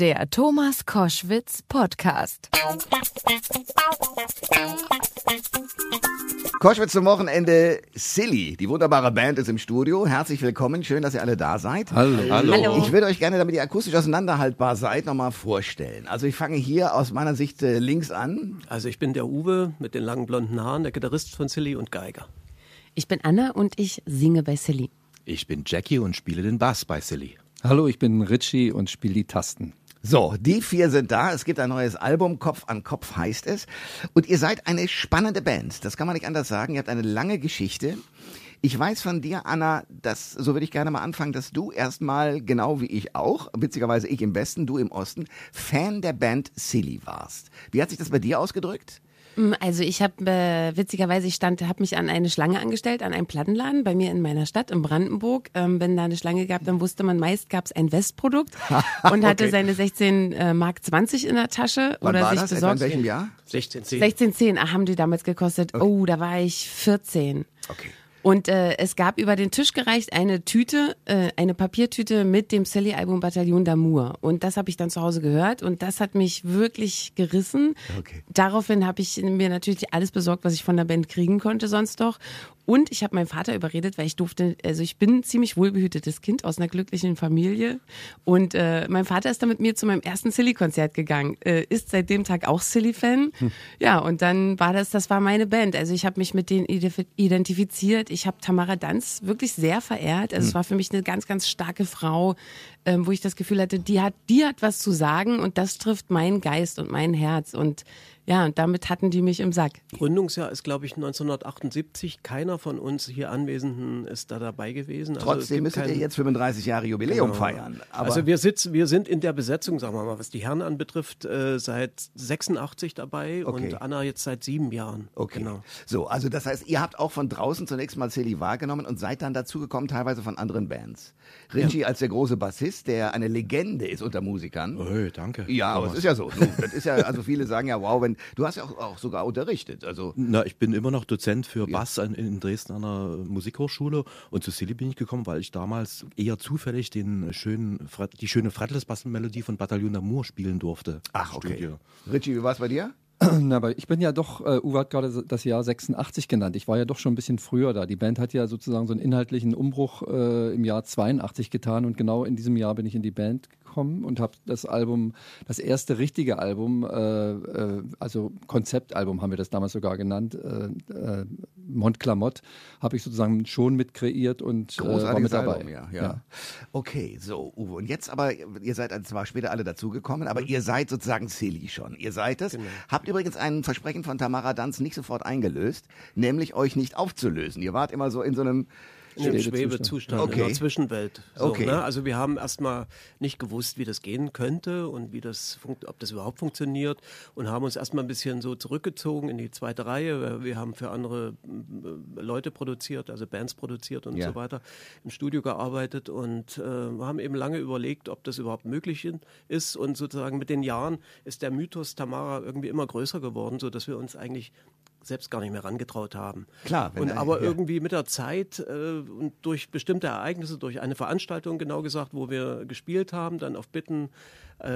Der Thomas Koschwitz Podcast. Koschwitz zum Wochenende. Silly, die wunderbare Band ist im Studio. Herzlich willkommen. Schön, dass ihr alle da seid. Hallo. Hallo. Ich würde euch gerne, damit ihr akustisch auseinanderhaltbar seid, nochmal vorstellen. Also ich fange hier aus meiner Sicht äh, links an. Also ich bin der Uwe mit den langen blonden Haaren, der Gitarrist von Silly und Geiger. Ich bin Anna und ich singe bei Silly. Ich bin Jackie und spiele den Bass bei Silly. Hallo, ich bin Richie und spiele die Tasten. So, die vier sind da. Es gibt ein neues Album, Kopf an Kopf heißt es. Und ihr seid eine spannende Band. Das kann man nicht anders sagen. Ihr habt eine lange Geschichte. Ich weiß von dir, Anna, dass, so würde ich gerne mal anfangen, dass du erstmal, genau wie ich auch, witzigerweise ich im Westen, du im Osten, Fan der Band Silly warst. Wie hat sich das bei dir ausgedrückt? Mm, Also ich habe äh, witzigerweise, ich stand, habe mich an eine Schlange angestellt, an einen Plattenladen bei mir in meiner Stadt in Brandenburg. Ähm, wenn da eine Schlange gab, dann wusste man meist, gab es ein Westprodukt und hatte Okay. seine 16 äh, Mark 20 in der Tasche Wann oder war sich das? Etwa in besorgt. welchem Jahr? 1610. 16,10 ah, haben die damals gekostet. Oh, da war ich 14. Okay. Und äh, es gab über den Tisch gereicht eine Tüte, äh, eine Papiertüte mit dem Silly-Album Bataillon d'Amour. Und das habe ich dann zu Hause gehört und das hat mich wirklich gerissen. Okay. Daraufhin habe ich mir natürlich alles besorgt, was ich von der Band kriegen konnte sonst doch. Und ich habe meinen Vater überredet, weil ich durfte, also ich bin ein ziemlich wohlbehütetes Kind aus einer glücklichen Familie. Und äh, mein Vater ist dann mit mir zu meinem ersten Silly-Konzert gegangen, äh, ist seit dem Tag auch Silly-Fan. Ja, und dann war das, das war meine Band. Also ich habe mich mit denen identifiziert. Ich habe Tamara Danz wirklich sehr verehrt. Also es war für mich eine ganz, ganz starke Frau, ähm, wo ich das Gefühl hatte, die hat, die hat was zu sagen und das trifft meinen Geist und mein Herz. Und ja, und damit hatten die mich im Sack. Gründungsjahr ist, glaube ich, 1978. Keiner von uns hier Anwesenden ist da dabei gewesen. Also Trotzdem müsstet ihr keinen- jetzt 35 Jahre Jubiläum Genau. feiern. Aber also wir sitzen, wir sind in der Besetzung, sagen wir mal, was die Herren anbetrifft, äh, seit 86 dabei Okay. und Anna jetzt seit sieben Jahren. Okay. Genau. So, also das heißt, ihr habt auch von draußen zunächst mal Silly wahrgenommen und seid dann dazugekommen, teilweise von anderen Bands. Richie als der große Bassist, der eine Legende ist unter Musikern. Oh, danke. Ja, aber es ist ja so. Das ist ja, also viele sagen ja, wow, wenn du hast ja auch, auch sogar unterrichtet. Also Na, ich bin immer noch Dozent für Bass an, in Dresden an einer Musikhochschule und zu Silly bin ich gekommen, weil ich damals eher zufällig den schönen, die schöne Fretless-Bassmelodie von Bataillon d'Amour spielen durfte. ach okay. Studio. Richie, wie war es bei dir? Aber ich bin ja doch, äh, Uwe hat gerade das Jahr 86 genannt. Ich war ja doch schon ein bisschen früher da. Die Band hat ja sozusagen so einen inhaltlichen Umbruch äh, im Jahr 82 getan und genau in diesem Jahr bin ich in die Band gekommen und habe das Album, das erste richtige Album, äh, äh, also Konzeptalbum haben wir das damals sogar genannt, äh, äh, Montclamotte, habe ich sozusagen schon mit kreiert und äh, war Großartiges mit dabei. Album, ja, ja. Okay, so, Uwe. Und jetzt aber, ihr seid also zwar später alle dazugekommen, aber ihr seid sozusagen Silly schon. Ihr seid es. Habt übrigens ein Versprechen von Tamara Danz nicht sofort eingelöst, nämlich euch nicht aufzulösen. Ihr wart immer so in so einem In einem Schwebezustand. Okay. in der Zwischenwelt. So, Okay. ne? Also wir haben erstmal nicht gewusst, wie das gehen könnte und wie das ob das überhaupt funktioniert und haben uns erstmal ein bisschen so zurückgezogen in die zweite Reihe. Wir haben für andere äh, Leute produziert, also Bands produziert und Ja. so weiter, im Studio gearbeitet und äh, haben eben lange überlegt, ob das überhaupt möglich ist und sozusagen mit den Jahren ist der Mythos Tamara irgendwie immer größer geworden, so dass wir uns eigentlich selbst gar nicht mehr rangetraut haben. Klar, wenn und er- aber ja. irgendwie mit der Zeit äh, und durch bestimmte Ereignisse, durch eine Veranstaltung genau gesagt, wo wir gespielt haben, dann auf Bitten äh,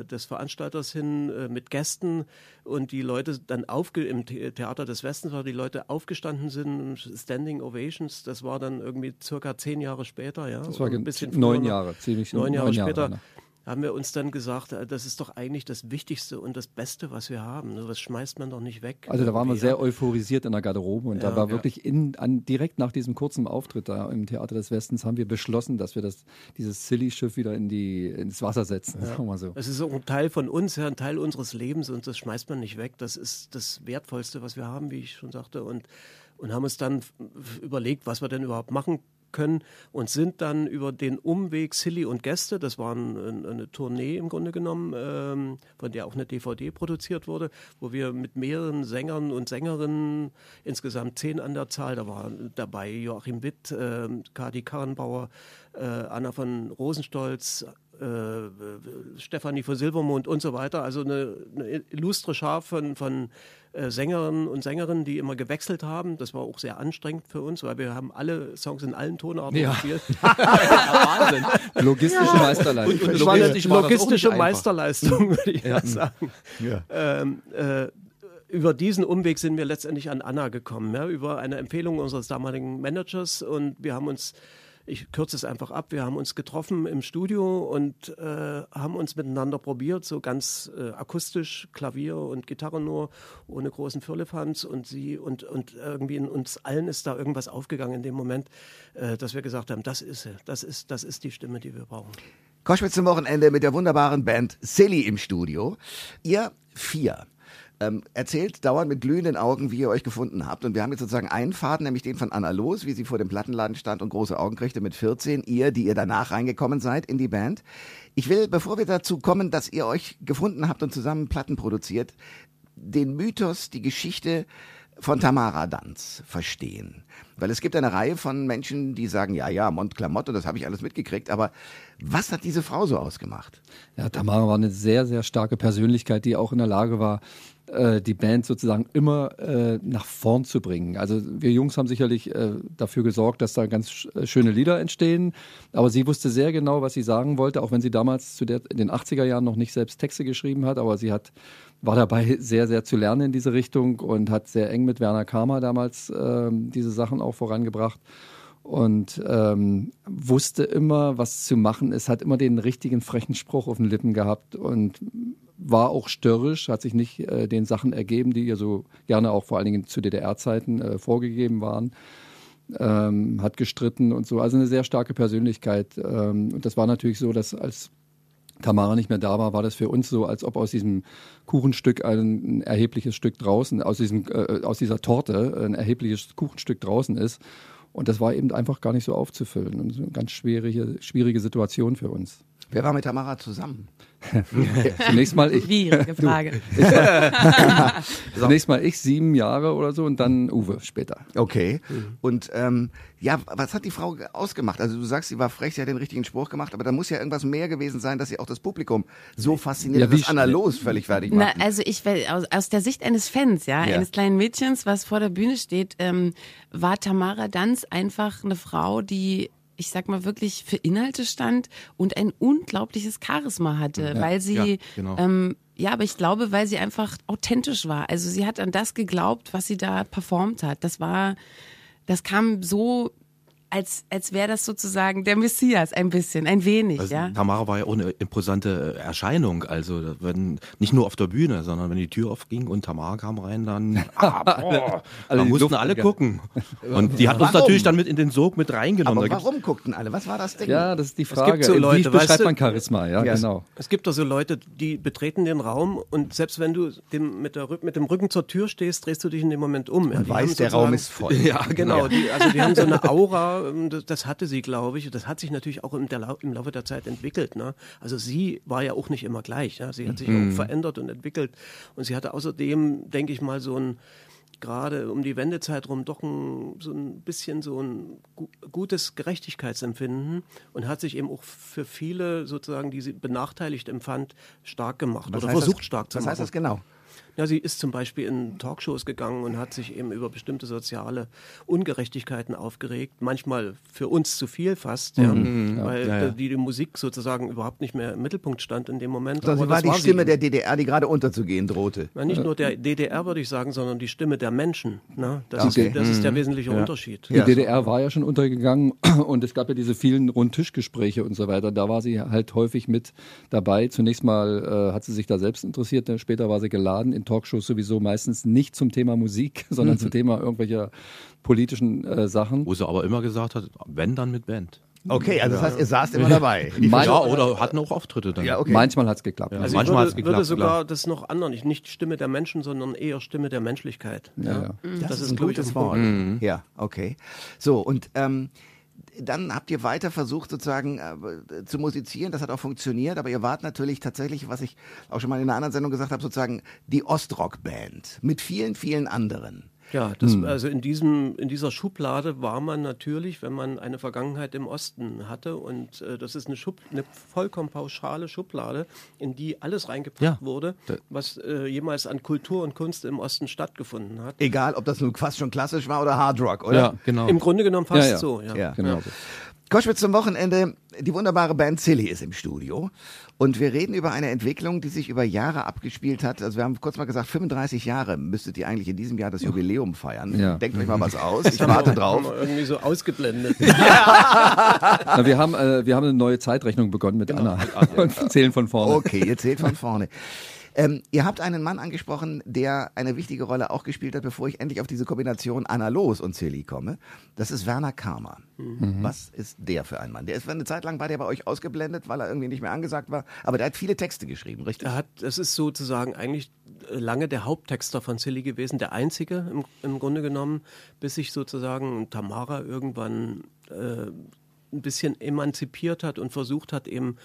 äh, des Veranstalters hin äh, mit Gästen und die Leute dann aufge im The Theater des Westens, weil die Leute aufgestanden sind, Standing Ovations, das war dann irgendwie circa zehn Jahre später, ja. Das war gen- früher neun. Jahre, ziemlich neun Jahre neun Jahre, später. ne? Haben wir uns dann gesagt, äh, das ist doch eigentlich das Wichtigste und das Beste, was wir haben. ne? Das schmeißt man doch nicht weg. Also da waren wir sehr ja. euphorisiert in der Garderobe und da Ja, war ja. wirklich in, an, direkt nach diesem kurzen Auftritt da im Theater des Westens haben wir beschlossen, dass wir das, dieses Silly-Schiff wieder in die, ins Wasser setzen, sagen wir so. Es ist auch ein Teil von uns, ja, ein Teil unseres Lebens und das schmeißt man nicht weg. Das ist das Wertvollste, was wir haben, wie ich schon sagte. Und, und haben uns dann überlegt, was wir denn überhaupt machen können und sind dann über den Umweg Silly und Gäste, das war ein, ein, eine Tournee im Grunde genommen, ähm, von der auch eine DVD produziert wurde, wo wir mit mehreren Sängern und Sängerinnen, insgesamt zehn an der Zahl, da war dabei Joachim Witt, ähm, Kadi Karrenbauer, äh, Anna von Rosenstolz, äh, Stefanie von Silbermond und so weiter. Also eine, eine illustre Schar von, von äh, Sängerinnen und Sängerinnen, die immer gewechselt haben. Das war auch sehr anstrengend für uns, weil wir haben alle Songs in allen Tonarten ja. gespielt. Wahnsinn. Logistische ja. Meisterleistung. Und, und logistisch, logistische Meisterleistung, würde ich ja. sagen. Ja. Ähm, äh, über diesen Umweg sind wir letztendlich an Anna gekommen, ja, über eine Empfehlung unseres damaligen Managers und wir haben uns ich kürze es einfach ab, wir haben uns getroffen im Studio und äh, haben uns miteinander probiert, so ganz äh, akustisch, Klavier und Gitarre nur, ohne großen Firlefanz und sie und, und irgendwie in uns allen ist da irgendwas aufgegangen in dem Moment, äh, dass wir gesagt haben, das ist sie, das ist, das ist die Stimme, die wir brauchen. Koschwitz zum Wochenende mit der wunderbaren Band Silly im Studio. Ihr vier ähm, erzählt dauernd mit glühenden Augen, wie ihr euch gefunden habt. Und wir haben jetzt sozusagen einen Faden, nämlich den von Anna Los, wie sie vor dem Plattenladen stand und große Augen kriegte mit 14. Ihr, die ihr danach reingekommen seid in die Band. Ich will, bevor wir dazu kommen, dass ihr euch gefunden habt und zusammen Platten produziert, den Mythos, die Geschichte von Tamara Danz verstehen. Weil es gibt eine Reihe von Menschen, die sagen, ja, ja, Montclamotte, das habe ich alles mitgekriegt, aber was hat diese Frau so ausgemacht? Ja, Tamara war eine sehr, sehr starke Persönlichkeit, die auch in der Lage war, äh, die Band sozusagen immer äh, nach vorn zu bringen. Also wir Jungs haben sicherlich äh, dafür gesorgt, dass da ganz sch äh, schöne Lieder entstehen, aber sie wusste sehr genau, was sie sagen wollte, auch wenn sie damals zu der, in den 80er Jahren noch nicht selbst Texte geschrieben hat, aber sie hat war dabei sehr, sehr zu lernen in diese Richtung und hat sehr eng mit Werner Kramer damals ähm, diese Sachen auch vorangebracht. Und ähm, wusste immer, was zu machen ist, hat immer den richtigen frechen Spruch auf den Lippen gehabt und war auch störrisch, hat sich nicht äh, den Sachen ergeben, die ihr so gerne auch vor allen Dingen zu DDR-Zeiten äh, vorgegeben waren. Ähm, hat gestritten und so. Also eine sehr starke Persönlichkeit. Ähm, und das war natürlich so, dass als Tamara nicht mehr da war, war das für uns so, als ob aus diesem Kuchenstück ein, ein erhebliches Stück draußen, aus, diesem, äh, aus dieser Torte ein erhebliches Kuchenstück draußen ist. Und das war eben einfach gar nicht so aufzufüllen. Und so eine ganz schwierige, schwierige Situation für uns. Wer war mit Tamara zusammen? Zunächst mal ich. Schwierige Frage. Zunächst mal ich, sieben Jahre oder so und dann Uwe später. Okay. Und ähm, ja, was hat die Frau ausgemacht? Also du sagst, sie war frech, sie hat den richtigen Spruch gemacht, aber da muss ja irgendwas mehr gewesen sein, dass sie auch das Publikum so fasziniert, ja, dass Anna Los völlig fertig macht. Na, also ich aus, aus der Sicht eines Fans, ja, ja, eines kleinen Mädchens, was vor der Bühne steht, ähm, war Tamara Danz einfach eine Frau, die ich sag mal, wirklich für Inhalte stand und ein unglaubliches Charisma hatte, ja, weil sie, ja, genau. ähm, ja, aber ich glaube, weil sie einfach authentisch war. Also sie hat an das geglaubt, was sie da performt hat. Das war, das kam so als, als wäre das sozusagen der Messias ein bisschen, ein wenig. Also, ja? Tamara war ja auch eine imposante Erscheinung. Also wenn, nicht nur auf der Bühne, sondern wenn die Tür aufging und Tamara kam rein, dann, ah, boah, alle dann mussten alle gucken. Und die hat uns natürlich dann mit in den Sog mit reingenommen. Aber warum guckten alle? Was war das Ding? Ja, das ist die Frage. Es gibt so Leute, Wie beschreibt man Charisma? Ja, yes. genau. Es gibt doch so Leute, die betreten den Raum und selbst wenn du dem, mit, der, mit dem Rücken zur Tür stehst, drehst du dich in dem Moment um. Und ja, weißt, der Raum ist voll. Ja, genau. Die, also die haben so eine Aura das hatte sie, glaube ich. Das hat sich natürlich auch im, der, im Laufe der Zeit entwickelt. Ne? Also sie war ja auch nicht immer gleich. Ja? Sie hat sich mhm. auch verändert und entwickelt. Und sie hatte außerdem, denke ich mal, so ein gerade um die Wendezeit rum doch ein, so ein bisschen so ein gutes Gerechtigkeitsempfinden und hat sich eben auch für viele sozusagen, die sie benachteiligt empfand, stark gemacht was oder versucht das, stark zu machen. Was heißt das genau? Ja, sie ist zum Beispiel in Talkshows gegangen und hat sich eben über bestimmte soziale Ungerechtigkeiten aufgeregt. Manchmal für uns zu viel fast, ja, mhm, ja weil ja, ja. Die, die Musik sozusagen überhaupt nicht mehr im Mittelpunkt stand in dem Moment. Also sie war die war Stimme sie. der DDR, die gerade unterzugehen drohte. Na, nicht nur der DDR, würde ich sagen, sondern die Stimme der Menschen. Ne? Das, okay. ist, das ist der mhm. wesentliche Unterschied. Die DDR war ja schon untergegangen und es gab ja diese vielen Rundtischgespräche und so weiter. Da war sie halt häufig mit dabei. Zunächst mal äh, hat sie sich da selbst interessiert, später war sie geladen in Talkshows sowieso meistens nicht zum Thema Musik, sondern mhm. zum Thema irgendwelcher politischen äh, Sachen. Wo sie aber immer gesagt hat, wenn dann mit Band. Okay, also das heißt, ihr saßt immer dabei. ja, oder hatten auch Auftritte dann. Ja, okay. Manchmal hat es geklappt. Ja. Also manchmal hat es geklappt. würde sogar klar. das noch anderen, nicht Stimme der Menschen, sondern eher Stimme der Menschlichkeit. Ja, ja. Das, das, ist ein gutes Wort. Mhm. Ja, okay. So, und ähm, dann habt ihr weiter versucht sozusagen äh, zu musizieren, das hat auch funktioniert, aber ihr wart natürlich tatsächlich, was ich auch schon mal in einer anderen Sendung gesagt habe, sozusagen die Ostrock-Band mit vielen, vielen anderen. Ja, das, hm. also in, diesem, in dieser Schublade war man natürlich, wenn man eine Vergangenheit im Osten hatte. Und äh, das ist eine, Schub, eine vollkommen pauschale Schublade, in die alles reingepackt ja. wurde, was äh, jemals an Kultur und Kunst im Osten stattgefunden hat. Egal, ob das nun fast schon klassisch war oder Hard Rock, oder? Ja, genau. Im Grunde genommen fast ja, so, ja. ja. Genau. Koschwitz zum Wochenende. Die wunderbare Band Silly ist im Studio. Und wir reden über eine Entwicklung, die sich über Jahre abgespielt hat. Also wir haben kurz mal gesagt, 35 Jahre müsstet ihr eigentlich in diesem Jahr das Jubiläum feiern. Ja. Denkt euch mal was aus. Ich warte drauf. Irgendwie so ausgeblendet. Na, wir, haben, äh, wir haben eine neue Zeitrechnung begonnen mit genau. Anna. Und zählen von vorne. Okay, ihr zählt von vorne. Ähm, ihr habt einen Mann angesprochen, der eine wichtige Rolle auch gespielt hat, bevor ich endlich auf diese Kombination Anna Los und Silly komme. Das ist Werner Karma. Mhm. Was ist der für ein Mann? Der ist eine Zeit lang war der bei euch ausgeblendet, weil er irgendwie nicht mehr angesagt war. Aber der hat viele Texte geschrieben, richtig? Er hat, das ist sozusagen eigentlich lange der Haupttexter von Silly gewesen, der einzige im, im Grunde genommen, bis sich sozusagen Tamara irgendwann äh, ein bisschen emanzipiert hat und versucht hat, eben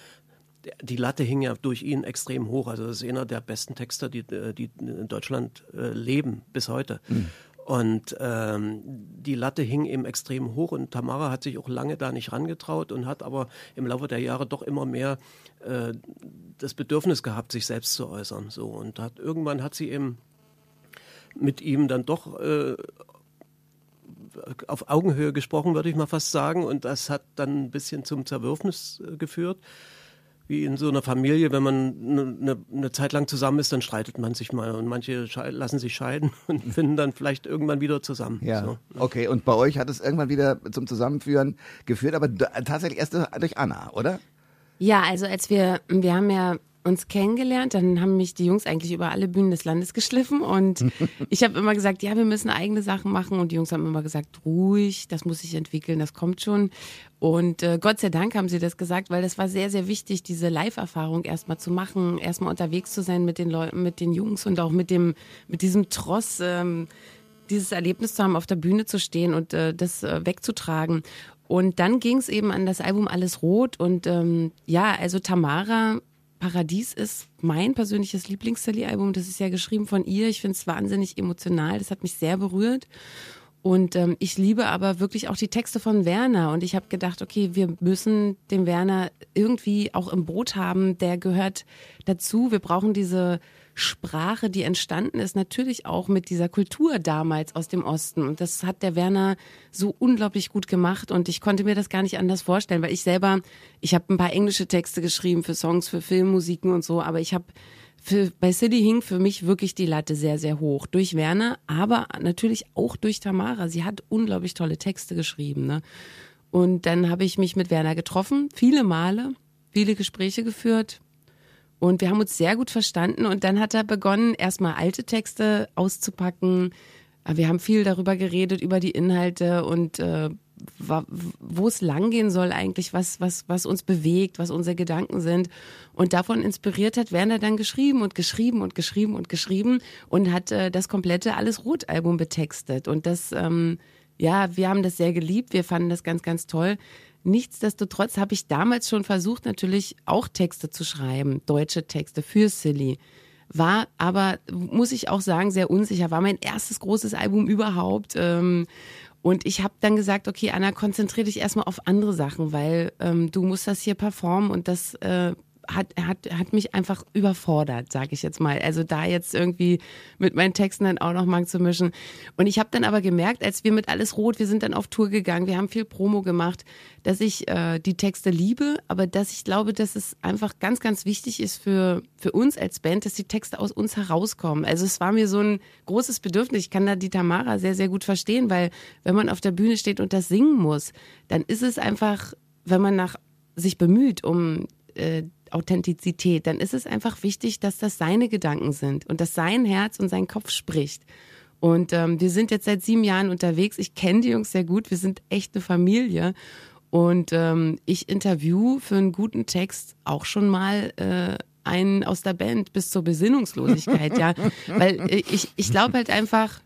die Latte hing ja durch ihn extrem hoch. Also das ist einer der besten Texter, die, die in Deutschland äh, leben bis heute. Mhm. Und ähm, die Latte hing eben extrem hoch und Tamara hat sich auch lange da nicht rangetraut und hat aber im Laufe der Jahre doch immer mehr äh, das Bedürfnis gehabt, sich selbst zu äußern. So und hat irgendwann hat sie eben mit ihm dann doch äh, auf Augenhöhe gesprochen, würde ich mal fast sagen. Und das hat dann ein bisschen zum Zerwürfnis äh, geführt wie in so einer Familie, wenn man eine, eine, eine Zeit lang zusammen ist, dann streitet man sich mal und manche lassen sich scheiden und finden dann vielleicht irgendwann wieder zusammen. Ja. So. Okay, und bei euch hat es irgendwann wieder zum Zusammenführen geführt, aber tatsächlich erst durch Anna, oder? Ja, also als wir, wir haben ja uns kennengelernt. Dann haben mich die Jungs eigentlich über alle Bühnen des Landes geschliffen und ich habe immer gesagt, ja, wir müssen eigene Sachen machen und die Jungs haben immer gesagt, ruhig, das muss sich entwickeln, das kommt schon. Und äh, Gott sei Dank haben sie das gesagt, weil das war sehr, sehr wichtig, diese Live-Erfahrung erstmal zu machen, erstmal unterwegs zu sein mit den Leuten, mit den Jungs und auch mit dem, mit diesem Tross. Ähm, dieses Erlebnis zu haben, auf der Bühne zu stehen und äh, das äh, wegzutragen. Und dann ging es eben an das Album Alles Rot und ähm, ja, also Tamara Paradies ist mein persönliches Lieblings-Sally-Album. Das ist ja geschrieben von ihr. Ich finde es wahnsinnig emotional. Das hat mich sehr berührt. Und ähm, ich liebe aber wirklich auch die Texte von Werner. Und ich habe gedacht, okay, wir müssen den Werner irgendwie auch im Boot haben. Der gehört dazu. Wir brauchen diese Sprache, die entstanden ist, natürlich auch mit dieser Kultur damals aus dem Osten. Und das hat der Werner so unglaublich gut gemacht. Und ich konnte mir das gar nicht anders vorstellen, weil ich selber, ich habe ein paar englische Texte geschrieben für Songs, für Filmmusiken und so, aber ich habe für, bei City hing für mich wirklich die Latte sehr, sehr hoch. Durch Werner, aber natürlich auch durch Tamara. Sie hat unglaublich tolle Texte geschrieben. Ne? Und dann habe ich mich mit Werner getroffen, viele Male, viele Gespräche geführt. Und wir haben uns sehr gut verstanden. Und dann hat er begonnen, erstmal alte Texte auszupacken. Wir haben viel darüber geredet, über die Inhalte und äh, wo es langgehen soll eigentlich, was, was, was uns bewegt, was unsere Gedanken sind. Und davon inspiriert hat Werner dann geschrieben und geschrieben und geschrieben und geschrieben und hat äh, das komplette Alles Rot-Album betextet. Und das, ähm, ja, wir haben das sehr geliebt, wir fanden das ganz, ganz toll. Nichtsdestotrotz habe ich damals schon versucht, natürlich auch Texte zu schreiben, deutsche Texte für Silly. War aber, muss ich auch sagen, sehr unsicher. War mein erstes großes Album überhaupt. Ähm, und ich habe dann gesagt, okay, Anna, konzentriere dich erstmal auf andere Sachen, weil ähm, du musst das hier performen und das äh, hat, hat, hat mich einfach überfordert, sage ich jetzt mal. Also da jetzt irgendwie mit meinen Texten dann auch noch mal zu mischen. Und ich habe dann aber gemerkt, als wir mit Alles Rot, wir sind dann auf Tour gegangen, wir haben viel Promo gemacht, dass ich äh, die Texte liebe, aber dass ich glaube, dass es einfach ganz, ganz wichtig ist für, für uns als Band, dass die Texte aus uns herauskommen. Also es war mir so ein großes Bedürfnis. Ich kann da die Tamara sehr, sehr gut verstehen, weil wenn man auf der Bühne steht und das singen muss, dann ist es einfach, wenn man nach sich bemüht, um äh, Authentizität, dann ist es einfach wichtig, dass das seine Gedanken sind und dass sein Herz und sein Kopf spricht. Und ähm, wir sind jetzt seit sieben Jahren unterwegs. Ich kenne die Jungs sehr gut. Wir sind echt eine Familie. Und ähm, ich interview für einen guten Text auch schon mal äh, einen aus der Band bis zur Besinnungslosigkeit, ja. Weil äh, ich, ich glaube halt einfach,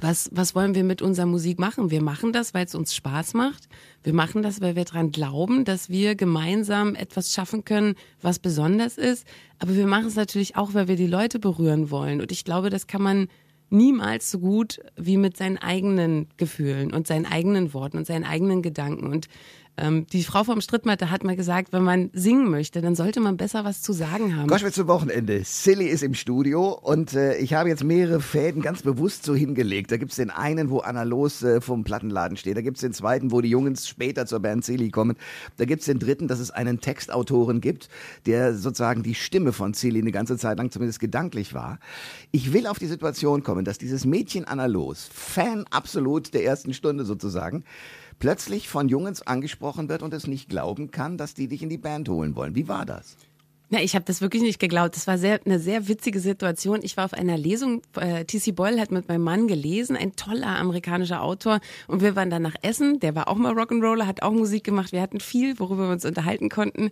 was, was wollen wir mit unserer Musik machen? Wir machen das, weil es uns Spaß macht. Wir machen das, weil wir daran glauben, dass wir gemeinsam etwas schaffen können, was besonders ist. Aber wir machen es natürlich auch, weil wir die Leute berühren wollen. Und ich glaube, das kann man niemals so gut wie mit seinen eigenen Gefühlen und seinen eigenen Worten und seinen eigenen Gedanken. Und ähm, die Frau vom Strittmatte hat mal gesagt, wenn man singen möchte, dann sollte man besser was zu sagen haben. Gosch, zum Wochenende. Silly ist im Studio und äh, ich habe jetzt mehrere Fäden ganz bewusst so hingelegt. Da gibt's den einen, wo Anna Los äh, vom Plattenladen steht. Da gibt's den zweiten, wo die Jungs später zur Band Silly kommen. Da gibt's den dritten, dass es einen Textautoren gibt, der sozusagen die Stimme von Silly eine ganze Zeit lang zumindest gedanklich war. Ich will auf die Situation kommen, dass dieses Mädchen Anna Los, Fan absolut der ersten Stunde sozusagen, plötzlich von Jungs angesprochen wird und es nicht glauben kann, dass die dich in die Band holen wollen. Wie war das? Ja, ich habe das wirklich nicht geglaubt. Das war sehr, eine sehr witzige Situation. Ich war auf einer Lesung. Äh, T.C. Boyle hat mit meinem Mann gelesen, ein toller amerikanischer Autor. Und wir waren dann nach Essen. Der war auch mal Rock'n'Roller, hat auch Musik gemacht. Wir hatten viel, worüber wir uns unterhalten konnten.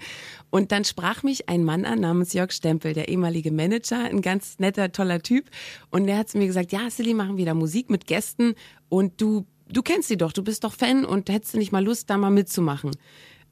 Und dann sprach mich ein Mann an namens Jörg Stempel, der ehemalige Manager, ein ganz netter, toller Typ. Und der hat zu mir gesagt, ja, Silly, machen wieder Musik mit Gästen. Und du du kennst sie doch, du bist doch Fan und hättest du nicht mal Lust, da mal mitzumachen.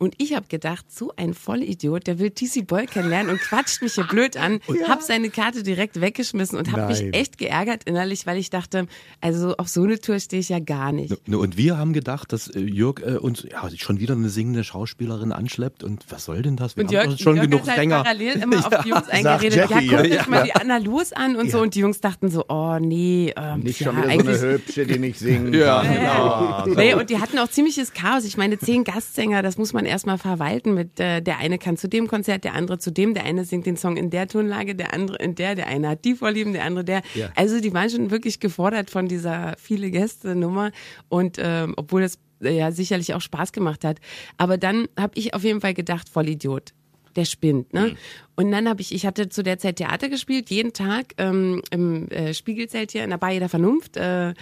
Und ich habe gedacht, so ein Vollidiot, der will TC Boy kennenlernen und quatscht mich hier blöd an, ja. hab seine Karte direkt weggeschmissen und habe mich echt geärgert innerlich, weil ich dachte, also auf so eine Tour stehe ich ja gar nicht. Und wir haben gedacht, dass äh, Jörg äh, uns ja, schon wieder eine singende Schauspielerin anschleppt und was soll denn das? Wir und Jörg, schon Jörg genug hat halt parallel immer auf die Jungs eingeredet, Jackie, ja, guck ja. mal die Anna los an und so und die Jungs dachten so, oh nee. Ähm, nicht schon wieder so eine Hübsche, die nicht singen ja. kann. Genau. Nee, und die hatten auch ziemliches Chaos. Ich meine, zehn Gastsänger, das muss man erstmal verwalten mit, äh, der eine kann zu dem Konzert, der andere zu dem, der eine singt den Song in der Tonlage, der andere in der, der eine hat die Vorlieben, der andere der. Ja. Also die waren schon wirklich gefordert von dieser viele Gäste Nummer und ähm, obwohl es äh, ja sicherlich auch Spaß gemacht hat. Aber dann habe ich auf jeden Fall gedacht, voll Idiot der spinnt. Ne? Mhm. Und dann habe ich, ich hatte zu der Zeit Theater gespielt, jeden Tag ähm, im äh, Spiegelzelt hier in der Bar der Vernunft. Äh,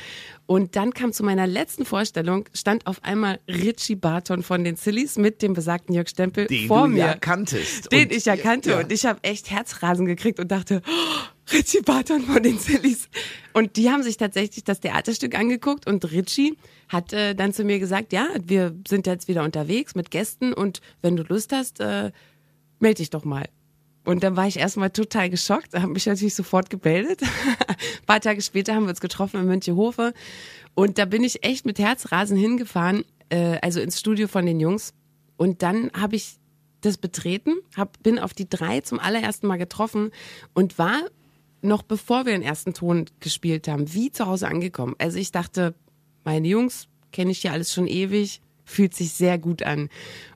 und dann kam zu meiner letzten Vorstellung, stand auf einmal Richie Barton von den Sillies mit dem besagten Jörg Stempel den vor du mir. Ja kanntest. Den und, ich ja kannte. Ja. Und ich habe echt Herzrasen gekriegt und dachte, oh, Richie Barton von den Sillies. Und die haben sich tatsächlich das Theaterstück angeguckt und Richie hat äh, dann zu mir gesagt, ja, wir sind jetzt wieder unterwegs mit Gästen und wenn du Lust hast, äh, melde dich doch mal. Und dann war ich erstmal total geschockt, habe mich natürlich sofort gemeldet. Ein paar Tage später haben wir uns getroffen in Münchehofe. Und da bin ich echt mit Herzrasen hingefahren, äh, also ins Studio von den Jungs. Und dann habe ich das betreten, hab, bin auf die drei zum allerersten Mal getroffen und war noch bevor wir den ersten Ton gespielt haben, wie zu Hause angekommen. Also ich dachte, meine Jungs kenne ich ja alles schon ewig, fühlt sich sehr gut an.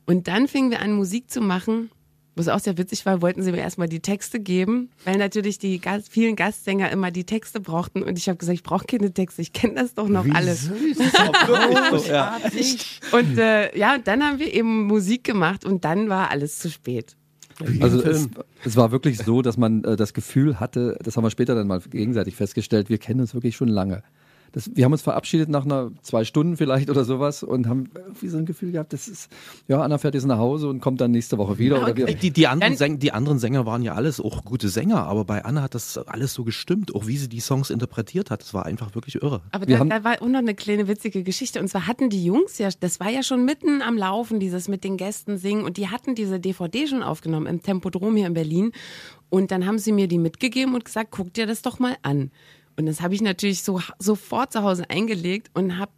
Und dann fingen wir an, Musik zu machen was auch sehr witzig war, wollten sie mir erstmal die Texte geben, weil natürlich die Gast, vielen Gastsänger immer die Texte brauchten. Und ich habe gesagt, ich brauche keine Texte, ich kenne das doch noch Wie alles. Süß, das ist auch ja. Und äh, ja, dann haben wir eben Musik gemacht und dann war alles zu spät. Also es, es, war wirklich so, dass man äh, das Gefühl hatte, das haben wir später dann mal gegenseitig festgestellt, wir kennen uns wirklich schon lange das, wir haben uns verabschiedet nach einer zwei Stunden vielleicht oder sowas und haben irgendwie so ein Gefühl gehabt, das ist, ja, Anna fährt jetzt nach Hause und kommt dann nächste Woche wieder. Ja, oder die, die, anderen Sänger, die anderen Sänger waren ja alles auch gute Sänger, aber bei Anna hat das alles so gestimmt, auch wie sie die Songs interpretiert hat. Das war einfach wirklich irre. Aber da, da, war auch noch eine kleine witzige Geschichte. Und zwar hatten die Jungs ja, das war ja schon mitten am Laufen, dieses mit den Gästen singen. Und die hatten diese DVD schon aufgenommen im Tempodrom hier in Berlin. Und dann haben sie mir die mitgegeben und gesagt, guck dir das doch mal an. Und das habe ich natürlich so sofort zu Hause eingelegt und habe,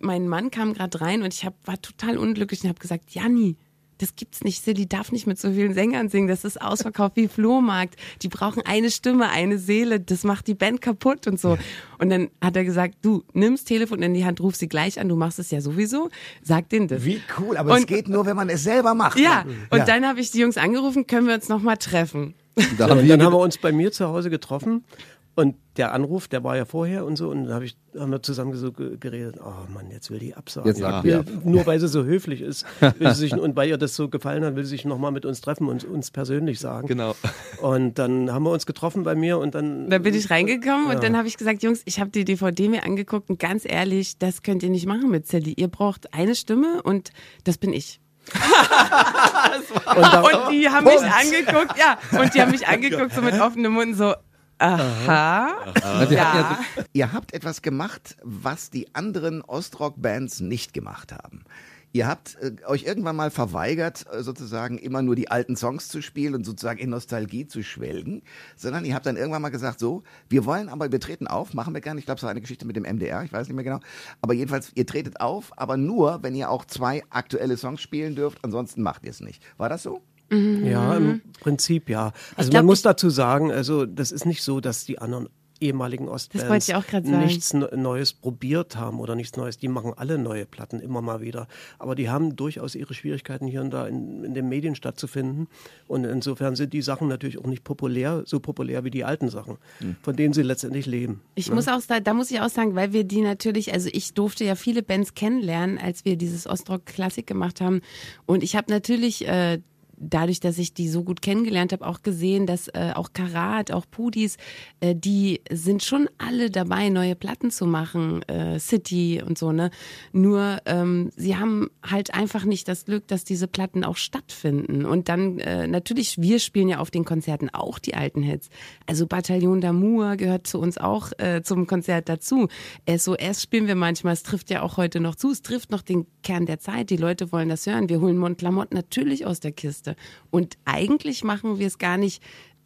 mein Mann kam gerade rein und ich hab, war total unglücklich und habe gesagt, Janni, das gibt's nicht. Silly darf nicht mit so vielen Sängern singen. Das ist ausverkauft wie Flohmarkt. Die brauchen eine Stimme, eine Seele. Das macht die Band kaputt und so. Und dann hat er gesagt, du nimmst Telefon in die Hand, ruf sie gleich an. Du machst es ja sowieso. Sag denen das. Wie cool. Aber und, es geht nur, wenn man es selber macht. Ja. Und ja. dann habe ich die Jungs angerufen, können wir uns noch mal treffen. Da haben dann haben wir uns bei mir zu Hause getroffen und der Anruf, der war ja vorher und so, und dann hab ich, haben wir zusammen so geredet, oh Mann, jetzt will die absagen. Jetzt sagt ja. ab. Nur weil sie so höflich ist will sie sich, und weil ihr das so gefallen hat, will sie sich nochmal mit uns treffen und uns persönlich sagen. Genau. Und dann haben wir uns getroffen bei mir und dann. Da bin ich reingekommen ja. und dann habe ich gesagt, Jungs, ich habe die DVD mir angeguckt und ganz ehrlich, das könnt ihr nicht machen mit Sally. Ihr braucht eine Stimme und das bin ich. und, und, die haben Punkt. mich angeguckt, ja, und die haben mich angeguckt so mit offenem Mund so, Aha. Aha. Ja. Ihr habt etwas gemacht, was die anderen Ostrock-Bands nicht gemacht haben. Ihr habt äh, euch irgendwann mal verweigert, äh, sozusagen immer nur die alten Songs zu spielen und sozusagen in Nostalgie zu schwelgen, sondern ihr habt dann irgendwann mal gesagt, so, wir wollen aber, wir treten auf, machen wir gerne, ich glaube, es war eine Geschichte mit dem MDR, ich weiß nicht mehr genau, aber jedenfalls, ihr tretet auf, aber nur, wenn ihr auch zwei aktuelle Songs spielen dürft, ansonsten macht ihr es nicht. War das so? Ja, im Prinzip ja. Also glaub, man muss dazu sagen, also das ist nicht so, dass die anderen ehemaligen Ostbands nichts Ne- Neues probiert haben oder nichts Neues. Die machen alle neue Platten immer mal wieder. Aber die haben durchaus ihre Schwierigkeiten hier und da in, in den Medien stattzufinden. Und insofern sind die Sachen natürlich auch nicht populär, so populär wie die alten Sachen, von denen sie letztendlich leben. Ich muss auch sagen, da muss ich auch sagen, weil wir die natürlich, also ich durfte ja viele Bands kennenlernen, als wir dieses Ostrock Klassik gemacht haben. Und ich habe natürlich äh, dadurch, dass ich die so gut kennengelernt habe, auch gesehen, dass äh, auch Karat, auch Pudis, äh, die sind schon alle dabei, neue Platten zu machen, äh, City und so, ne? Nur ähm, sie haben halt einfach nicht das Glück, dass diese Platten auch stattfinden. Und dann äh, natürlich, wir spielen ja auf den Konzerten auch die alten Hits. Also Bataillon d'Amour gehört zu uns auch äh, zum Konzert dazu. SOS spielen wir manchmal, es trifft ja auch heute noch zu, es trifft noch den Kern der Zeit, die Leute wollen das hören. Wir holen Montlamotte natürlich aus der Kiste. Und eigentlich machen wir es gar nicht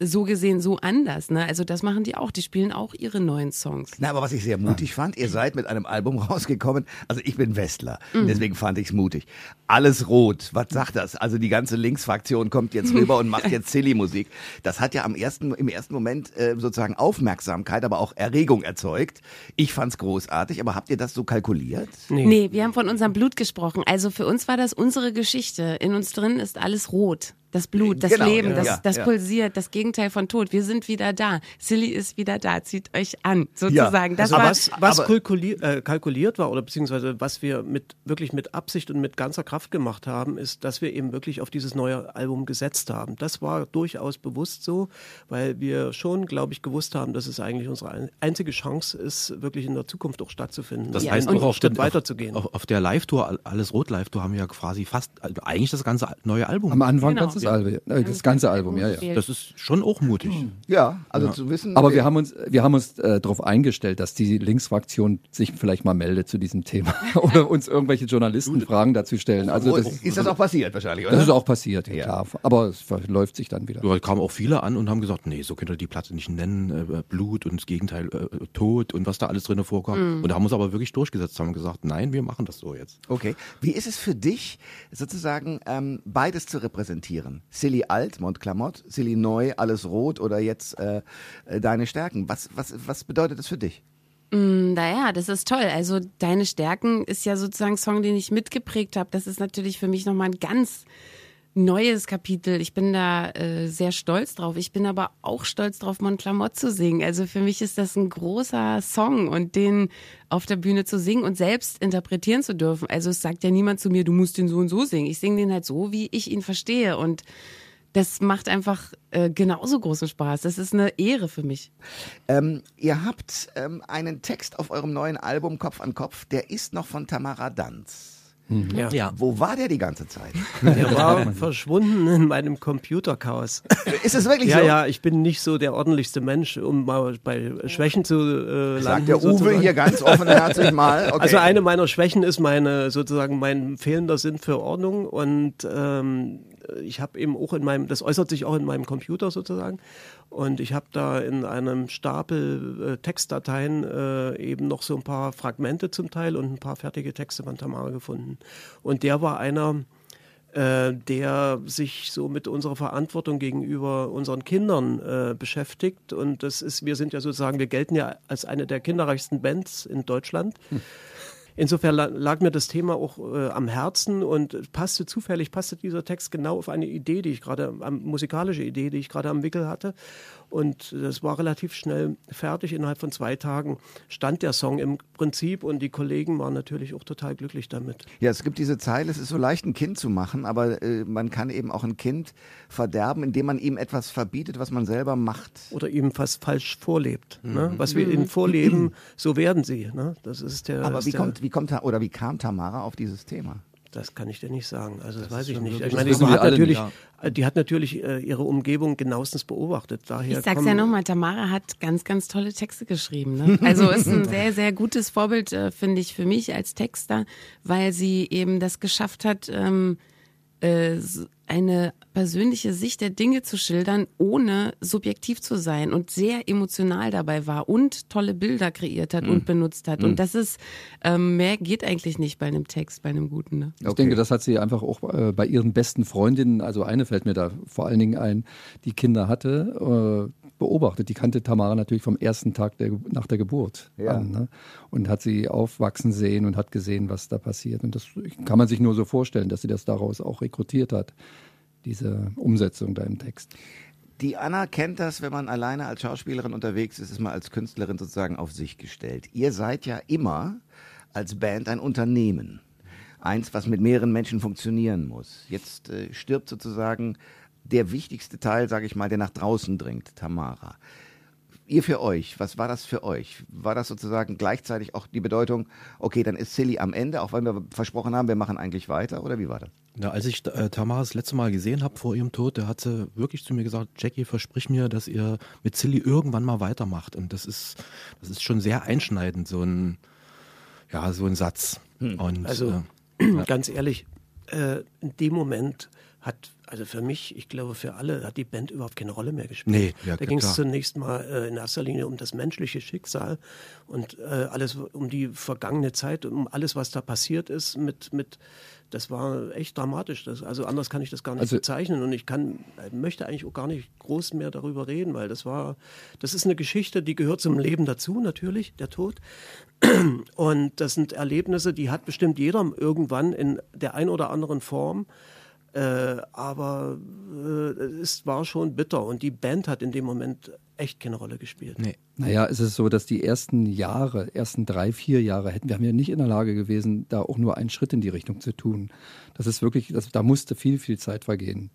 so gesehen so anders. Ne? Also das machen die auch, die spielen auch ihre neuen Songs. Na, aber was ich sehr mutig fand, ihr seid mit einem Album rausgekommen. Also ich bin Westler, Mhm. deswegen fand ich es mutig. Alles rot, was sagt das? Also die ganze Linksfraktion kommt jetzt rüber und macht jetzt Silly-Musik. Das hat ja am ersten, im ersten Moment äh, sozusagen Aufmerksamkeit, aber auch Erregung erzeugt. Ich fand's großartig, aber habt ihr das so kalkuliert? Nee. wir haben von unserem Blut gesprochen. Also für uns war das unsere Geschichte. In uns drin ist alles rot. Das Blut, das Genau, Leben, ja, das, ja, das ja. pulsiert, das Gegenteil von Tod. Wir sind wieder da. Silly ist wieder da. Zieht euch an, sozusagen. Das Also war, was, was aber- kalkuliert, äh, kalkuliert war oder beziehungsweise was wir mit wirklich mit Absicht und mit ganzer Kraft gemacht haben, ist, dass wir eben wirklich auf dieses neue Album gesetzt haben. Das war durchaus bewusst so, weil wir schon, glaube ich, gewusst haben, dass es eigentlich unsere ein- einzige Chance ist, wirklich in der Zukunft auch stattzufinden. Das heißt und auch auf, Schritt den, weiterzugehen. auf, auf der Live-Tour, alles Rot Live-Tour, haben wir ja quasi fast, also eigentlich das ganze neue Album. Am Anfang Genau. ganzes Album, äh, das ganze Album, ja, ja. Das ist schon auch mutig. Ja, also zu wissen. Aber äh, wir haben uns, wir haben uns äh, darauf eingestellt, dass die Linksfraktion sich vielleicht mal meldet zu diesem Thema oder uns irgendwelche Journalisten Fragen dazu stellen. Also das, ist das auch passiert wahrscheinlich, oder? das ist auch passiert, ja, Ja. klar. Aber es verläuft sich dann wieder. Da kamen auch viele an und haben gesagt, nee, so könnt ihr die Platte nicht nennen, äh, Blut und das Gegenteil, äh, Tod und was da alles drin vorkommt. Und da haben wir uns aber wirklich durchgesetzt, haben gesagt, nein, wir machen das so jetzt. Okay. Wie ist es für dich, sozusagen ähm, beides zu repräsentieren? Silly alt, Montclamotte, Silly neu, alles rot oder jetzt äh, äh, deine Stärken? Was, was, was bedeutet das für dich? naja, das ist toll. Also Deine Stärken ist ja sozusagen ein Song, den ich mitgeprägt habe. Das ist natürlich für mich nochmal ein ganz neues Kapitel. Ich bin da äh, sehr stolz drauf. Ich bin aber auch stolz drauf, Montclamotte zu singen. Also für mich ist das ein großer Song und den auf der Bühne zu singen und selbst interpretieren zu dürfen. Also es sagt ja niemand zu mir, du musst den so und so singen. Ich singe den halt so, wie ich ihn verstehe und das macht einfach äh, genauso großen Spaß. Das ist eine Ehre für mich. Ähm, ihr habt ähm, einen Text auf eurem neuen Album Kopf an Kopf, der ist noch von Tamara Danz. Ja. Ja. Wo war der die ganze Zeit? Der war verschwunden in meinem Computerchaos. Ist es wirklich Ja, so? ja, ich bin nicht so der ordentlichste Mensch, um mal bei Schwächen zu äh, landen. Sagt der Uwe sozusagen. hier ganz offenherzig mal. Okay. Also eine meiner Schwächen ist meine sozusagen mein fehlender Sinn für Ordnung und ähm, ich habe eben auch in meinem, das äußert sich auch in meinem Computer sozusagen und ich habe da in einem Stapel äh, Textdateien äh, eben noch so ein paar Fragmente zum Teil und ein paar fertige Texte von Tamara gefunden und der war einer äh, der sich so mit unserer Verantwortung gegenüber unseren Kindern äh, beschäftigt. Und das ist, wir sind ja sozusagen, wir gelten ja als eine der kinderreichsten Bands in Deutschland. Insofern la- lag mir das Thema auch äh, am Herzen und passte zufällig, passte dieser Text genau auf eine Idee, die ich gerade, musikalische Idee, die ich gerade am Wickel hatte. Und das war relativ schnell fertig. Innerhalb von zwei Tagen stand der Song im Prinzip und die Kollegen waren natürlich auch total glücklich damit. Ja, es gibt diese Zeile, es ist so leicht, ein Kind zu machen, aber äh, man kann eben auch ein Kind verderben, indem man ihm etwas verbietet, was man selber macht. oder ihm fast falsch vorlebt. Ne? Was wir ihnen vorleben, so werden sie. Ne? Das ist der. Aber ist wie der, kommt, wie kommt, oder wie kam Tamara auf dieses Thema? Das kann ich dir nicht sagen. Also das, das weiß ich nicht. Ich meine, die hat, natürlich, ja. die hat natürlich äh, ihre Umgebung genauestens beobachtet. Daher ich sag's ja nochmal, Tamara hat ganz, ganz tolle Texte geschrieben. Ne? Also ist ein sehr, sehr gutes Vorbild, äh, finde ich, für mich als Texter, weil sie eben das geschafft hat, ähm, äh, eine persönliche Sicht der Dinge zu schildern, ohne subjektiv zu sein und sehr emotional dabei war und tolle Bilder kreiert hat mm. und benutzt hat. Mm. Und mhm. das ist, ähm, mehr geht eigentlich nicht bei einem Text, bei einem guten. Ne? Ich okay. denke, das hat sie einfach auch äh, bei ihren besten Freundinnen, also eine fällt mir da vor allen Dingen ein, die Kinder hatte, äh, beobachtet. Die kannte Tamara natürlich vom ersten Tag der, nach der Geburt ja. an ne? und hat sie aufwachsen sehen und hat gesehen, was da passiert. Und das kann man sich nur so vorstellen, dass sie das daraus auch rekrutiert hat, diese Umsetzung da im Text. Die Anna kennt das, wenn man alleine als Schauspielerin unterwegs ist, ist man als Künstlerin sozusagen auf sich gestellt. Ihr seid ja immer als Band ein Unternehmen. Eins, was mit mehreren Menschen funktionieren muss. Jetzt äh, stirbt sozusagen der wichtigste Teil, sage ich mal, der nach draußen dringt, Tamara. Ihr für euch, was war das für euch? War das sozusagen gleichzeitig auch die Bedeutung, okay, dann ist Silly am Ende, auch wenn wir versprochen haben, wir machen eigentlich weiter, oder wie war das? Ja, als ich äh, Tamara das letzte Mal gesehen habe vor ihrem Tod, da hat sie wirklich zu mir gesagt, Jackie, versprich mir, dass ihr mit Silly irgendwann mal weitermacht. Und das ist, das ist schon sehr einschneidend, so ein, ja, so ein Satz. Hm. Und, also, äh, ganz ehrlich, äh, in dem Moment hat also für mich, ich glaube für alle, hat die Band überhaupt keine Rolle mehr gespielt. Nee, ja, da ging es zunächst mal äh, in erster Linie um das menschliche Schicksal und äh, alles um die vergangene Zeit, um alles, was da passiert ist mit, mit das war echt dramatisch. Das, also anders kann ich das gar nicht also, bezeichnen und ich kann, möchte eigentlich auch gar nicht groß mehr darüber reden, weil das war, das ist eine Geschichte, die gehört zum Leben dazu, natürlich, der Tod. Und das sind Erlebnisse, die hat bestimmt jeder irgendwann in der ein oder anderen Form. Äh, aber äh, es war schon bitter und die Band hat in dem Moment echt keine Rolle gespielt. Nee. Naja, es ist so, dass die ersten Jahre, ersten drei, vier Jahre hätten wir haben ja nicht in der Lage gewesen, da auch nur einen Schritt in die Richtung zu tun. Das ist wirklich, das, da musste viel, viel Zeit vergehen.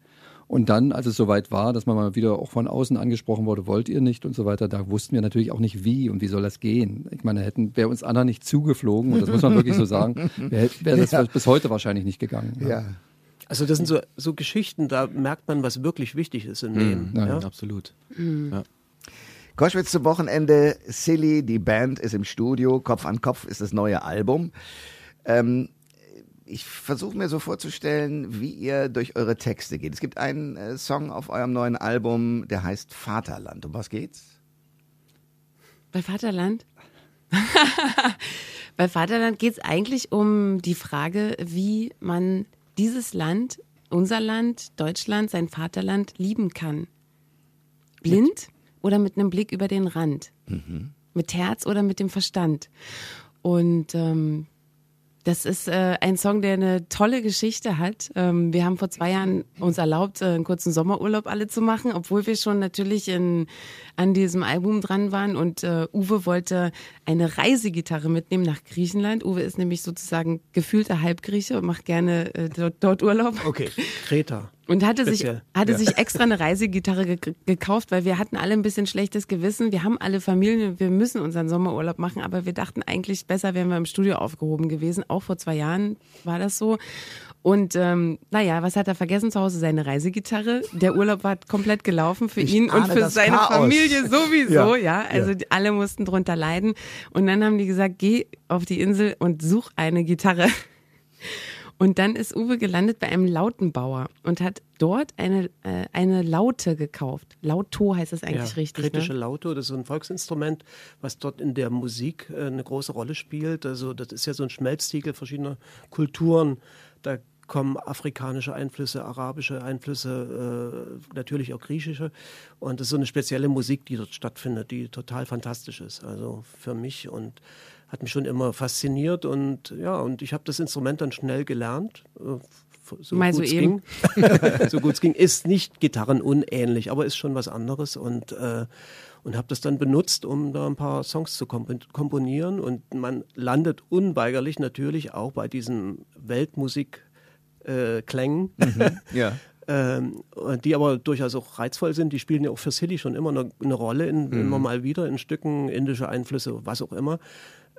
Und dann, als es soweit war, dass man mal wieder auch von außen angesprochen wurde, wollt ihr nicht und so weiter, da wussten wir natürlich auch nicht wie und wie soll das gehen. Ich meine, hätten, wäre uns Anna nicht zugeflogen, und das muss man wirklich so sagen, wäre wär das ja. bis heute wahrscheinlich nicht gegangen. Ja. ja. Also das sind so, so Geschichten, da merkt man, was wirklich wichtig ist im Leben. Mhm. Ja, absolut. Mhm. Ja. Koschwitz zum Wochenende, Silly, die Band ist im Studio, Kopf an Kopf ist das neue Album. Ähm, ich versuche mir so vorzustellen, wie ihr durch eure Texte geht. Es gibt einen äh, Song auf eurem neuen Album, der heißt Vaterland. Um was geht's? Bei Vaterland? Bei Vaterland geht es eigentlich um die Frage, wie man dieses Land, unser Land, Deutschland, sein Vaterland lieben kann. Blind mit? oder mit einem Blick über den Rand. Mhm. Mit Herz oder mit dem Verstand. Und ähm, das ist äh, ein Song, der eine tolle Geschichte hat. Ähm, wir haben vor zwei Jahren uns erlaubt, äh, einen kurzen Sommerurlaub alle zu machen, obwohl wir schon natürlich in, an diesem Album dran waren. Und äh, Uwe wollte eine Reisegitarre mitnehmen nach Griechenland. Uwe ist nämlich sozusagen gefühlter Halbgrieche und macht gerne äh, dort, dort Urlaub. Okay, Kreta. Und hatte sich, hatte ja. sich extra eine Reisegitarre ge gekauft, weil wir hatten alle ein bisschen schlechtes Gewissen. Wir haben alle Familien, wir müssen unseren Sommerurlaub machen, aber wir dachten eigentlich besser wären wir im Studio aufgehoben gewesen. Auch vor zwei Jahren war das so. Und ähm, naja, was hat er vergessen zu Hause? Seine Reisegitarre. Der Urlaub war komplett gelaufen für ich ihn und für seine Chaos. Familie sowieso. ja. ja, also ja. alle mussten drunter leiden. Und dann haben die gesagt, geh auf die Insel und such eine Gitarre. Und dann ist Uwe gelandet bei einem Lautenbauer und hat dort eine, äh, eine Laute gekauft. Lauto heißt das eigentlich ja, richtig. Kritische ne? Lauto, das ist so ein Volksinstrument, was dort in der Musik äh, eine große Rolle spielt. Also das ist ja so ein Schmelztiegel verschiedener Kulturen. Da kommen afrikanische Einflüsse, arabische Einflüsse, äh, natürlich auch griechische. Und das ist so eine spezielle Musik, die dort stattfindet, die total fantastisch ist. Also für mich und hat mich schon immer fasziniert und ja, und ich habe das Instrument dann schnell gelernt. Äh, so Mal gut so es ging. so gut es ging. Ist nicht gitarrenunähnlich, aber ist schon was anderes und äh, und habe das dann benutzt, um da ein paar Songs zu komponieren. Und man landet unweigerlich natürlich auch bei diesen Weltmusikklängen. Äh, mhm, ja. ähm, die aber durchaus auch reizvoll sind. Die spielen ja auch für Silly schon immer eine, eine Rolle, in, mhm. immer mal wieder in Stücken, indische Einflüsse, was auch immer.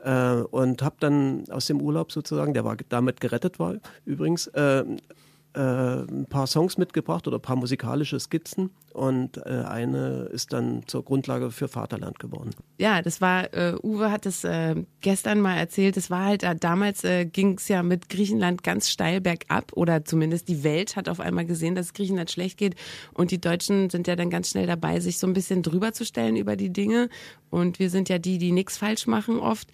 Äh, und habe dann aus dem Urlaub sozusagen, der war damit gerettet war übrigens, äh, äh, ein paar Songs mitgebracht oder ein paar musikalische Skizzen. Und äh, eine ist dann zur Grundlage für Vaterland geworden. Ja, das war, äh, Uwe hat es äh, gestern mal erzählt, es war halt, äh, damals ging es ja mit Griechenland ganz steil bergab. Oder zumindest die Welt hat auf einmal gesehen, dass Griechenland schlecht geht. Und die Deutschen sind ja dann ganz schnell dabei, sich so ein bisschen drüber zu stellen über die Dinge. Und wir sind ja die, die nichts falsch machen oft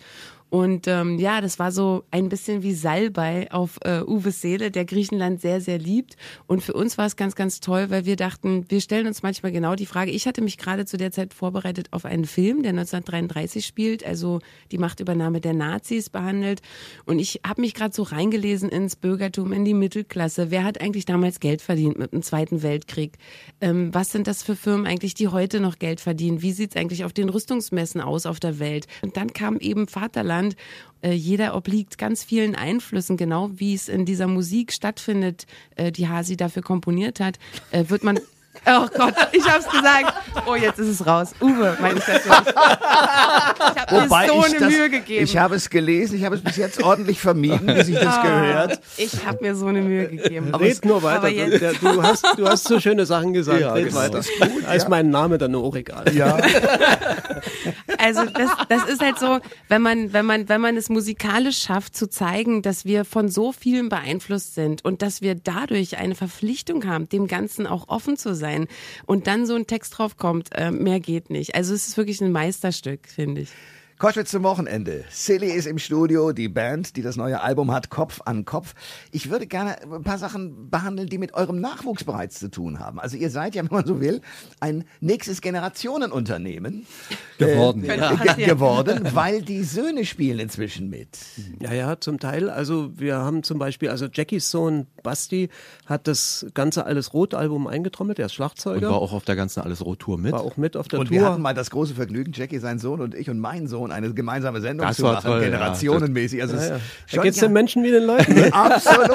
und ähm, ja, das war so ein bisschen wie Salbei auf äh, Uwes Seele, der Griechenland sehr, sehr liebt. Und für uns war es ganz, ganz toll, weil wir dachten, wir stellen uns manchmal genau die Frage. Ich hatte mich gerade zu der Zeit vorbereitet auf einen Film, der 1933 spielt, also die Machtübernahme der Nazis behandelt. Und ich habe mich gerade so reingelesen ins Bürgertum, in die Mittelklasse. Wer hat eigentlich damals Geld verdient mit dem Zweiten Weltkrieg? Ähm, was sind das für Firmen eigentlich, die heute noch Geld verdienen? Wie sieht's eigentlich auf den Rüstungsmessen aus auf der Welt? Und dann kam eben Vaterland Deutschland. Äh, jeder obliegt ganz vielen Einflüssen, genau wie es in dieser Musik stattfindet, äh, die Hasi dafür komponiert hat, äh, wird man Oh Gott, ich hab's gesagt. Oh, jetzt ist es raus. Uwe, meine ich natürlich. Ich habe mir so eine das, Mühe gegeben. Ich habe es gelesen, ich habe es bis jetzt ordentlich vermieden, bis ich das gehört. Ich habe mir so eine Mühe gegeben. Aber Red nur weiter. Du, du, hast, du hast so schöne Sachen gesagt. Ja, Red genau. weiter. Das ist gut, Da ist mein Name dann auch egal. Ja. Also das, das ist halt so, wenn man, wenn man, wenn man es musikalisch schafft, zu zeigen, dass wir von so vielen beeinflusst sind und dass wir dadurch eine Verpflichtung haben, dem Ganzen auch offen zu sein und dann so ein Text drauf kommt, äh, mehr geht nicht. Also es ist wirklich ein Meisterstück, finde ich. Koschwitz zum Wochenende. Silly ist im Studio, die Band, die das neue Album hat, Kopf an Kopf. Ich würde gerne ein paar Sachen behandeln, die mit eurem Nachwuchs bereits zu tun haben. Also ihr seid ja, wenn man so will, ein nächstes Generationenunternehmen Geworden. äh, Ja. ge geworden, weil die Söhne spielen inzwischen mit. Ja, ja, zum Teil. Also wir haben zum Beispiel, also Jackies Sohn Basti hat das ganze Alles Rot-Album eingetrommelt, der ist Und Schlagzeuger. war auch auf der ganzen Alles Rot Tour mit. war auch mit auf der Und Tour. wir hatten mal das große Vergnügen, Jackie, sein Sohn und ich und mein Sohn, eine gemeinsame Sendung Das zu machen, toll, generationenmäßig. Also es ja, ja. Da geht's ja, den Menschen wie den Leuten. Ne? Absolut.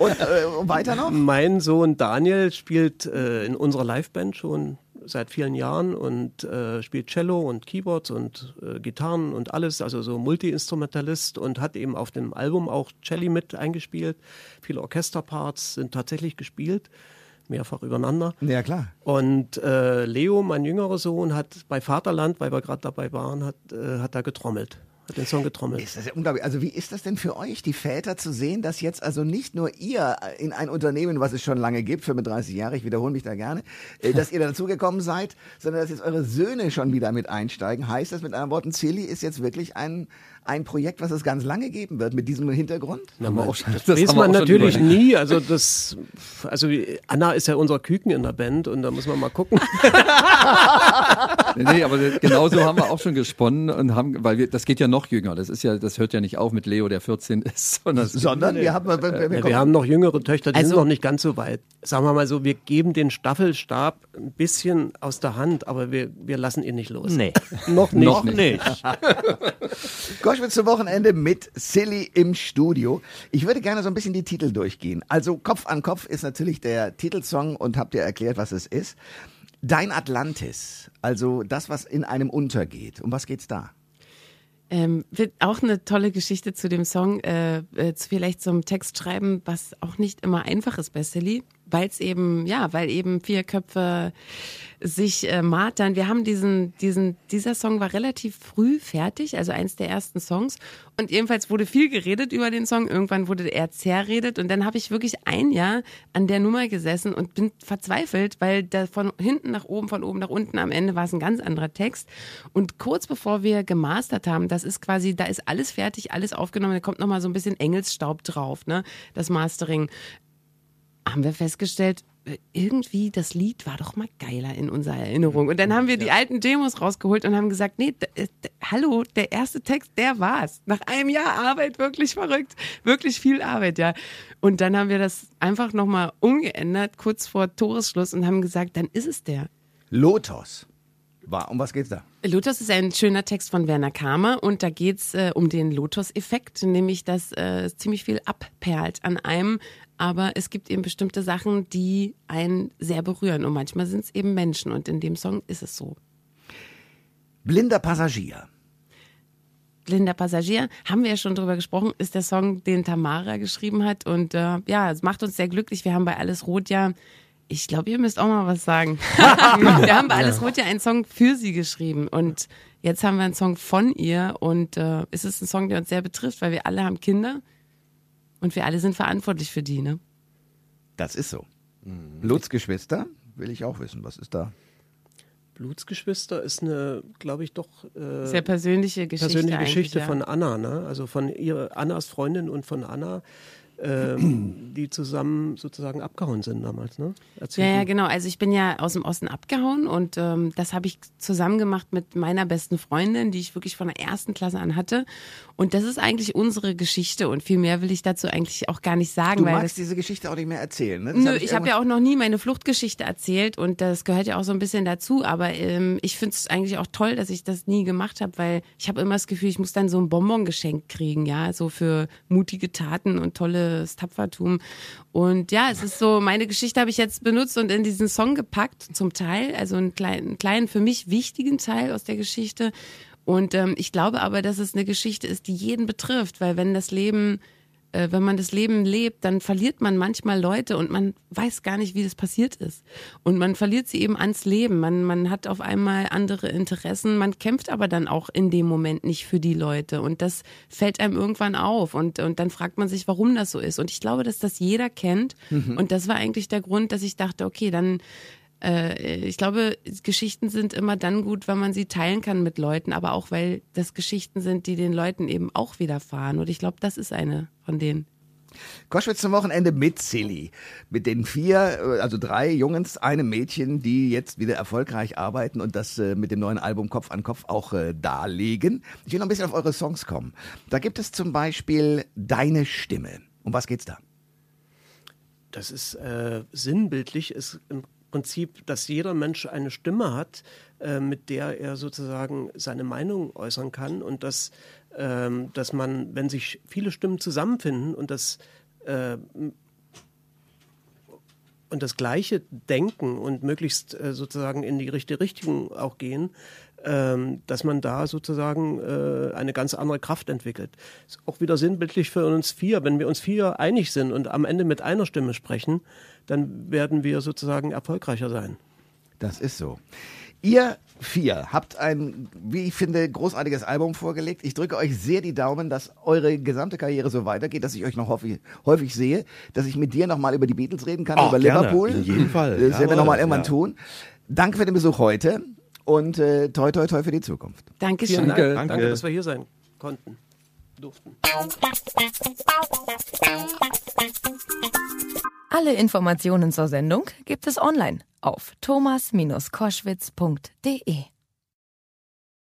Und, äh, und weiter noch? Mein Sohn Daniel spielt äh, in unserer Liveband schon seit vielen Jahren und äh, spielt Cello und Keyboards und äh, Gitarren und alles, also so Multi-Instrumentalist und hat eben auf dem Album auch Celli mit eingespielt. Viele Orchesterparts sind tatsächlich gespielt, mehrfach übereinander. Ja, klar. Und äh, Leo, mein jüngerer Sohn, hat bei Vaterland, weil wir gerade dabei waren, hat, äh, hat da getrommelt, hat den Song getrommelt. Ist das ja unglaublich. Also wie ist das denn für euch, die Väter, zu sehen, dass jetzt also nicht nur ihr in ein Unternehmen, was es schon lange gibt, 35 Jahre, ich wiederhole mich da gerne, äh, dass ihr dazugekommen seid, sondern dass jetzt eure Söhne schon wieder mit einsteigen. Heißt das mit anderen Worten, Silly ist jetzt wirklich ein, ein Projekt, was es ganz lange geben wird, mit diesem Hintergrund? Na, man, auch schon- das, das weiß man natürlich überlegt. nie. Also das, also Anna ist ja unser Küken in der Band und da muss man mal gucken. Nee, nee, aber genauso haben wir auch schon gesponnen und haben, weil wir, das geht ja noch jünger. Das ist ja, das hört ja nicht auf mit Leo, der 14 ist, sondern, Sondern wir haben, wir, wir, wir, haben noch jüngere Töchter, die Also- sind noch nicht ganz so weit. Sagen wir mal so, wir geben den Staffelstab ein bisschen aus der Hand, aber wir, wir lassen ihn nicht los. Nee. Noch nicht. Noch nicht. Goschwitz zum Wochenende mit Silly im Studio. Ich würde gerne so ein bisschen die Titel durchgehen. Also Kopf an Kopf ist natürlich der Titelsong und habt ihr erklärt, was es ist. Dein Atlantis, also das, was in einem untergeht. Um was geht's da? Ähm, wird auch eine tolle Geschichte zu dem Song, äh, äh, vielleicht zum Text schreiben, was auch nicht immer einfach ist bei Silly, weil es eben, ja, weil eben vier Köpfe sich äh, martern. Wir haben diesen, diesen, dieser Song war relativ früh fertig, also eins der ersten Songs. Und jedenfalls wurde viel geredet über den Song. Irgendwann wurde er zerredet und dann habe ich wirklich ein Jahr an der Nummer gesessen und bin verzweifelt, weil da von hinten nach oben, von oben nach unten am Ende war es ein ganz anderer Text. Und kurz bevor wir gemastert haben, das ist quasi, da ist alles fertig, alles aufgenommen, da kommt nochmal so ein bisschen Engelsstaub drauf, ne, das Mastering haben wir festgestellt, äh, irgendwie das Lied war doch mal geiler in unserer Erinnerung. Und dann haben wir die alten Demos rausgeholt und haben gesagt, nee, äh, hallo, der erste Text, der war's. Nach einem Jahr Arbeit, wirklich verrückt, wirklich viel Arbeit, ja. Und dann haben wir das einfach nochmal umgeändert, kurz vor Toresschluss und haben gesagt, dann ist es der. Lotos. War, um was geht's da? Lotus ist ein schöner Text von Werner Kamer und da geht's äh, um den Lotus-Effekt, nämlich dass äh, ziemlich viel abperlt an einem, aber es gibt eben bestimmte Sachen, die einen sehr berühren und manchmal sind es eben Menschen und in dem Song ist es so. Blinder Passagier. Blinder Passagier, haben wir ja schon drüber gesprochen, ist der Song, den Tamara geschrieben hat. Und äh, ja, es macht uns sehr glücklich. Wir haben bei Alles Rot ja, ich glaube, ihr müsst auch mal was sagen. wir haben bei Alles Rot ja einen Song für sie geschrieben. Und jetzt haben wir einen Song von ihr. Und äh, es ist ein Song, der uns sehr betrifft, weil wir alle haben Kinder und wir alle sind verantwortlich für die. Ne? Das ist so. Blutsgeschwister, will ich auch wissen. Was ist da? Blutsgeschwister ist eine, glaube ich, doch äh, Sehr persönliche Geschichte. persönliche Geschichte ja. von Anna, ne? Also von ihrer Annas Freundin und von Anna, die zusammen sozusagen abgehauen sind damals, ne? Erzähl Ja, ja, genau. Also ich bin ja aus dem Osten abgehauen und ähm, das habe ich zusammen gemacht mit meiner besten Freundin, die ich wirklich von der ersten Klasse an hatte. Und das ist eigentlich unsere Geschichte und viel mehr will ich dazu eigentlich auch gar nicht sagen, Du weil magst das diese Geschichte auch nicht mehr erzählen, ne? Das Nö, hab ich habe ja auch noch nie meine Fluchtgeschichte erzählt und das gehört ja auch so ein bisschen dazu. Aber ähm, ich finde es eigentlich auch toll, dass ich das nie gemacht habe, weil ich habe immer das Gefühl, ich muss dann so ein Bonbon geschenkt kriegen, ja, so für mutige Taten und tolles Tapfertum. Und ja, es ist so, meine Geschichte habe ich jetzt benutzt und in diesen Song gepackt, zum Teil, also einen kleinen, einen kleinen für mich wichtigen Teil aus der Geschichte. Und ähm, ich glaube aber, dass es eine Geschichte ist, die jeden betrifft, weil wenn das Leben äh, wenn man das Leben lebt, dann verliert man manchmal Leute und man weiß gar nicht, wie das passiert ist. Und man verliert sie eben ans Leben. Man, man hat auf einmal andere Interessen. Man kämpft aber dann auch in dem Moment nicht für die Leute. Und das fällt einem irgendwann auf. Und, und dann fragt man sich, warum das so ist. Und ich glaube, dass das jeder kennt. Und das war eigentlich der Grund, dass ich dachte, okay, dann äh, ich glaube, Geschichten sind immer dann gut, wenn man sie teilen kann mit Leuten, aber auch, weil das Geschichten sind, die den Leuten eben auch widerfahren. Und ich glaube, das ist eine von denen. Koschwitz zum Wochenende mit Silly. Mit den vier, äh, also drei Jungs, einem Mädchen, die jetzt wieder erfolgreich arbeiten und das äh, mit dem neuen Album Kopf an Kopf auch äh, darlegen. Ich will noch ein bisschen auf eure Songs kommen. Da gibt es zum Beispiel Deine Stimme. Um was geht's da? Das ist äh, sinnbildlich, ist im Prinzip, dass jeder Mensch eine Stimme hat, äh, mit der er sozusagen seine Meinung äußern kann und dass, ähm, dass man, wenn sich viele Stimmen zusammenfinden und das äh, und das gleiche denken und möglichst äh, sozusagen in die richtige Richtung auch gehen, dass man da sozusagen äh, eine ganz andere Kraft entwickelt. Ist auch wieder sinnbildlich für uns vier. Wenn wir uns vier einig sind und am Ende mit einer Stimme sprechen, dann werden wir sozusagen erfolgreicher sein. Das ist so. Ihr vier habt ein, wie ich finde, großartiges Album vorgelegt. Ich drücke euch sehr die Daumen, dass eure gesamte Karriere so weitergeht, dass ich euch noch häufig, häufig sehe, dass ich mit dir nochmal über die Beatles reden kann, Oh, über gerne. Liverpool. In jedem Fall. Das werden wir nochmal irgendwann ja. tun. Danke für den Besuch heute und äh, toi toi toi für die Zukunft. Dankeschön. Danke. Danke, Danke. dass wir hier sein konnten, durften. Alle Informationen zur Sendung gibt es online auf thomas-koschwitz.de.